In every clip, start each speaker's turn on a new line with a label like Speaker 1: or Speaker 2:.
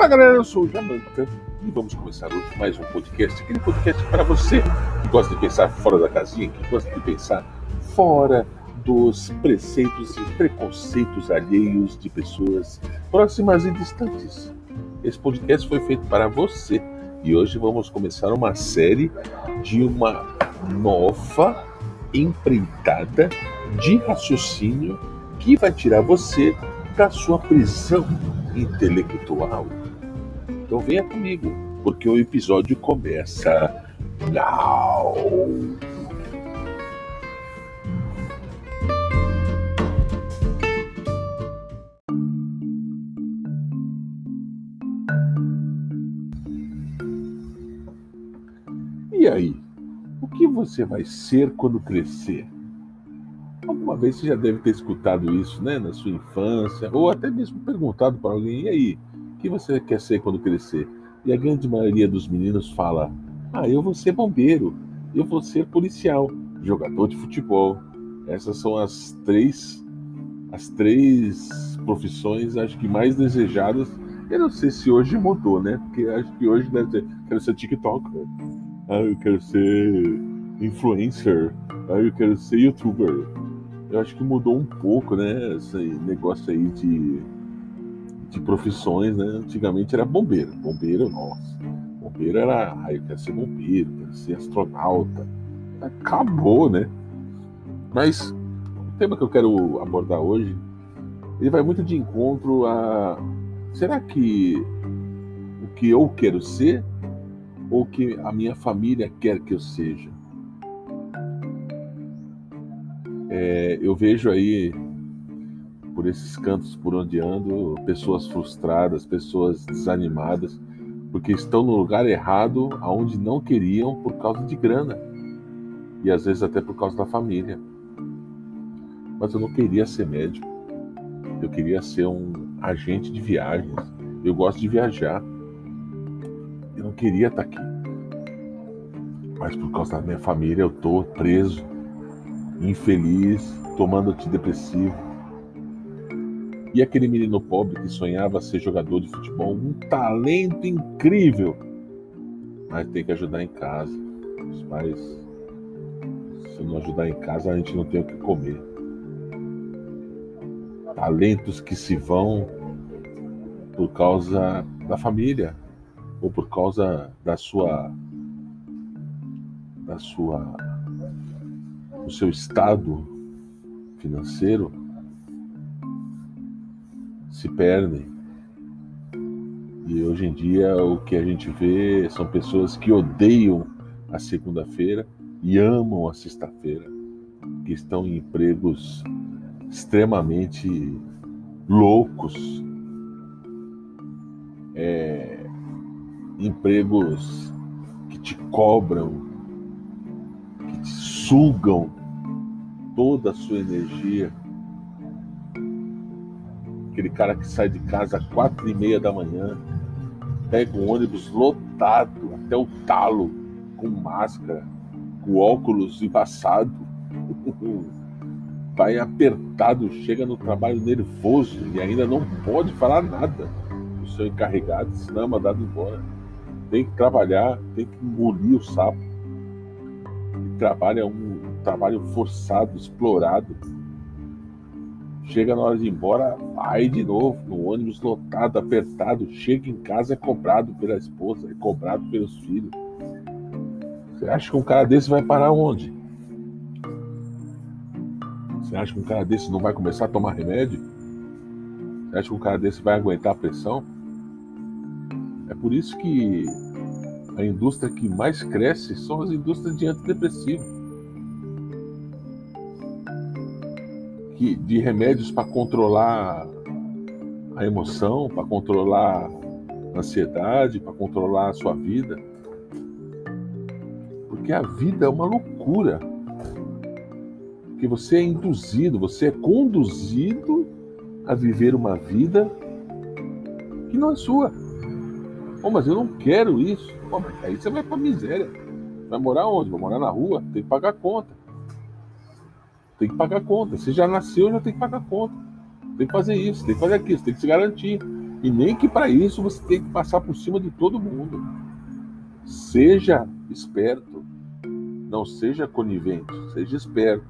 Speaker 1: Fala galera, eu sou o Jamanta e vamos começar hoje mais um podcast. Aquele podcast para você que gosta de pensar fora da casinha, que gosta de pensar fora dos preceitos e preconceitos alheios de pessoas próximas e distantes. Esse podcast foi feito para você e hoje vamos começar uma série de uma nova empreitada de raciocínio que vai tirar você da sua prisão intelectual. Então venha comigo, porque o episódio começa now. E aí, o que você vai ser quando crescer? Alguma vez você já deve ter escutado isso, né, na sua infância, ou até mesmo perguntado para alguém: e aí, que você quer ser quando crescer? E a grande maioria dos meninos fala: ah, eu vou ser bombeiro, eu vou ser policial, jogador de futebol. Essas são as três, as três profissões, acho que mais desejadas. Eu não sei se hoje mudou, né? Porque acho que hoje deve ser: quero ser TikToker, ah, eu quero ser influencer, ah, eu quero ser youtuber eu acho que mudou um pouco, né? Esse negócio aí de, de profissões, né? Antigamente era bombeiro. Bombeiro, nossa. Bombeiro era. Ah, eu quero ser bombeiro, quero ser astronauta. Acabou, né? Mas o tema que eu quero abordar hoje, ele vai muito de encontro a. Será que o que eu quero ser ou o que a minha família quer que eu seja? É, eu vejo aí, por esses cantos por onde ando, pessoas frustradas, pessoas desanimadas, porque estão no lugar errado, aonde não queriam por causa de grana. E às vezes até por causa da família. Mas eu não queria ser médico. Eu queria ser um agente de viagens. Eu gosto de viajar. Eu não queria estar aqui. Mas por causa da minha família eu estou preso infeliz, tomando antidepressivo. E aquele menino pobre que sonhava ser jogador de futebol, um talento incrível, mas tem que ajudar em casa. Os pais, se não ajudar em casa, a gente não tem o que comer. Talentos que se vão por causa da família ou por causa da sua da sua o seu estado financeiro se perdem. E hoje em dia o que a gente vê são pessoas que odeiam a segunda-feira e amam a sexta-feira, que estão em empregos extremamente loucos, é, empregos que te cobram, que te sugam toda a sua energia. Aquele cara que sai de casa às quatro e meia da manhã, pega um ônibus lotado até o talo, com máscara, com óculos embaçado, vai apertado, chega no trabalho nervoso e ainda não pode falar nada o seu encarregado, senão é mandado embora. Tem que trabalhar, tem que engolir o sapo. E trabalha um trabalho forçado, explorado. Chega na hora de ir embora, vai de novo, no ônibus lotado, apertado. Chega em casa, é cobrado pela esposa, é cobrado pelos filhos. Você acha que um cara desse vai parar onde? Você acha que um cara desse não vai começar a tomar remédio? Você acha que um cara desse vai aguentar a pressão? É por isso que a indústria que mais cresce são as indústrias de antidepressivo. Que, de remédios para controlar a emoção, para controlar a ansiedade, para controlar a sua vida. Porque a vida é uma loucura. Porque você é induzido, você é conduzido a viver uma vida que não é sua. Oh, mas eu não quero isso. Oh, mas aí você vai pra miséria. Vai morar onde? Vai morar na rua? Tem que pagar conta. Tem que pagar conta. Você já nasceu, já tem que pagar conta. Tem que fazer isso, tem que fazer aquilo, tem que se garantir. E nem que para isso você tem que passar por cima de todo mundo. Seja esperto. Não seja conivente, seja esperto.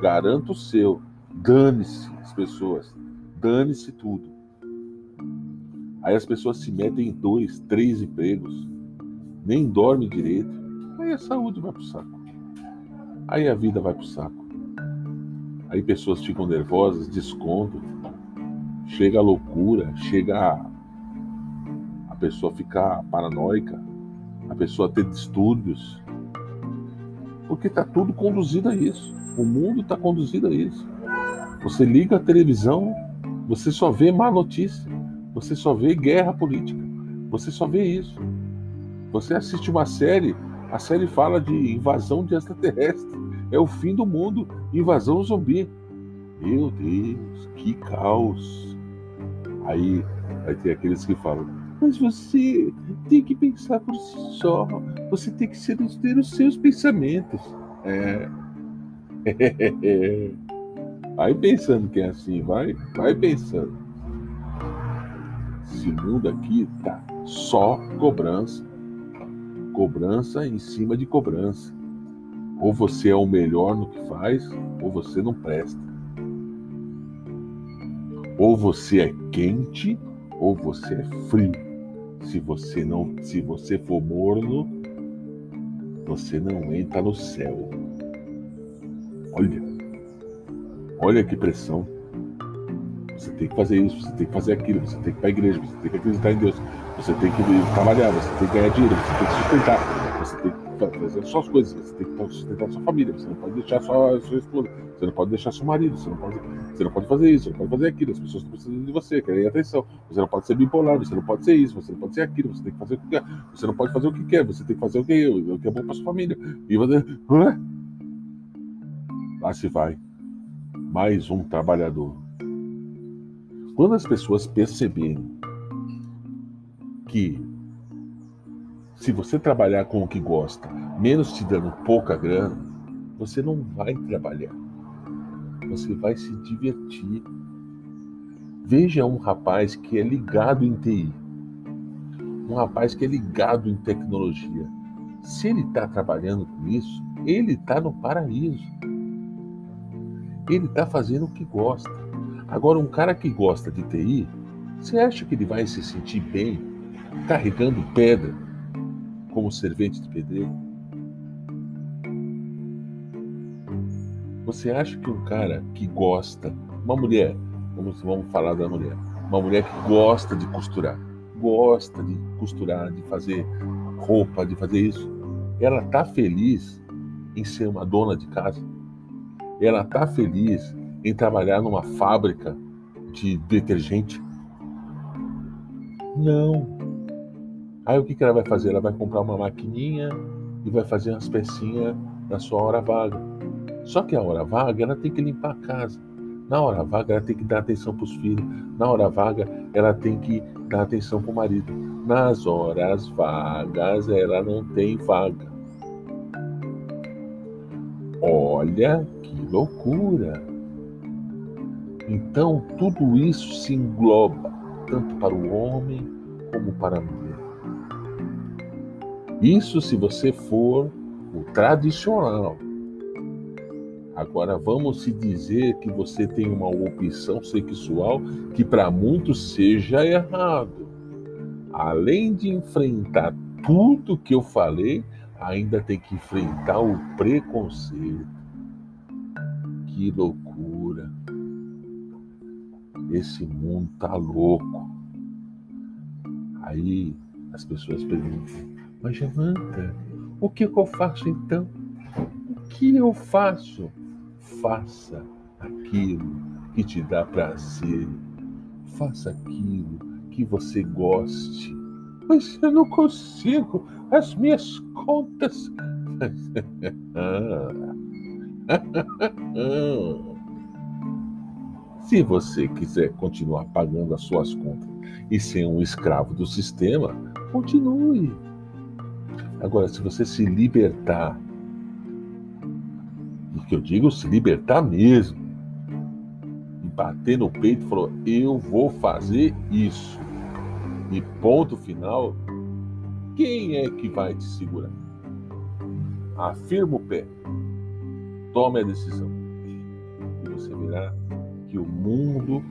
Speaker 1: Garanta o seu. Dane-se as pessoas. Dane-se tudo. Aí as pessoas se metem em dois, três empregos. Nem dorme direito. Aí a saúde vai pro saco. Aí a vida vai pro saco. Aí pessoas ficam nervosas, descontam. Chega a loucura, chega a, a pessoa ficar paranoica, a pessoa ter distúrbios. Porque está tudo conduzido a isso. O mundo está conduzido a isso. Você liga a televisão, você só vê má notícia, você só vê guerra política, você só vê isso. Você assiste uma série, a série fala de invasão de extraterrestre, é o fim do mundo, invasão zumbi. Meu Deus, que caos. Aí vai ter aqueles que falam, mas você tem que pensar por si só. Você tem que ter os seus pensamentos. É. Vai pensando que é assim, vai, vai pensando. Esse mundo aqui tá só cobrança. Cobrança em cima de cobrança. Ou você é o melhor no que faz, ou você não presta. Ou você é quente, ou você é frio. Se você não, se você for morno, você não entra no céu. Olha, olha que pressão. Você tem que fazer isso, você tem que fazer aquilo, você tem que ir para a igreja, você tem que acreditar em Deus, você tem que trabalhar, você tem que ganhar dinheiro, você tem que sustentar, que fazer suas coisas, você tem que sustentar sua família, você não pode deixar sua, sua esposa, você não pode deixar seu marido, você não pode, você não pode fazer isso, você não pode fazer aquilo, as pessoas estão precisando de você, querem atenção. Você não pode ser bipolar, você não pode ser isso, você não pode ser aquilo, você tem que fazer o que quer, você não pode fazer o que quer, você tem que fazer o que, o que é bom para sua família. E você. Lá se vai. Mais um trabalhador. Quando as pessoas perceberem que se você trabalhar com o que gosta, menos te dando pouca grana, você não vai trabalhar. Você vai se divertir. Veja um rapaz que é ligado em TI, um rapaz que é ligado em tecnologia. Se ele está trabalhando com isso, ele está no paraíso. Ele está fazendo o que gosta. Agora, um cara que gosta de TI, você acha que ele vai se sentir bem carregando pedra como servente de pedreiro? Você acha que um cara que gosta, uma mulher, vamos, vamos falar da mulher, uma mulher que gosta de costurar, gosta de costurar, de fazer roupa, de fazer isso, ela tá feliz em ser uma dona de casa? Ela tá feliz em trabalhar numa fábrica de detergente? Não. Aí o que, que ela vai fazer? Ela vai comprar uma maquininha e vai fazer umas pecinhas na sua hora vaga. Só que a hora vaga ela tem que limpar a casa. Na hora vaga ela tem que dar atenção para os filhos. Na hora vaga ela tem que dar atenção para o marido. Nas horas vagas ela não tem vaga. Olha que loucura! Então tudo isso se engloba tanto para o homem como para a mulher. Isso se você for o tradicional. Agora vamos se dizer que você tem uma opção sexual que para muitos seja errado. Além de enfrentar tudo que eu falei, ainda tem que enfrentar o preconceito. Que loucura. Esse mundo tá louco. Aí as pessoas perguntam: Mas Jamanta, o que eu faço então? O que eu faço? Faça aquilo que te dá prazer. Faça aquilo que você goste. Mas eu não consigo. As minhas contas. Se você quiser continuar pagando as suas contas e ser um escravo do sistema, continue. Agora, se você se libertar, e que eu digo se libertar mesmo, e bater no peito e falar: Eu vou fazer isso, e ponto final, quem é que vai te segurar? Afirma o pé, tome a decisão e você verá que o mundo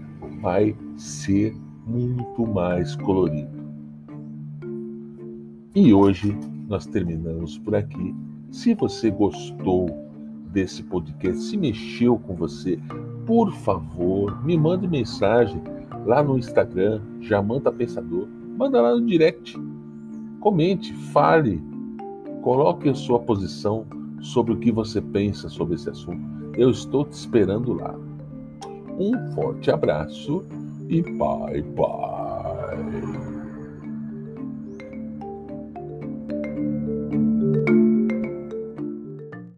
Speaker 1: vai ser muito mais colorido. E hoje nós terminamos por aqui. Se você gostou desse podcast, se mexeu com você, por favor, me mande mensagem lá no Instagram, Jamanta Pensador. Manda lá no direct. Comente, fale, coloque a sua posição sobre o que você pensa sobre esse assunto. Eu estou te esperando lá. Um forte abraço e bye bye.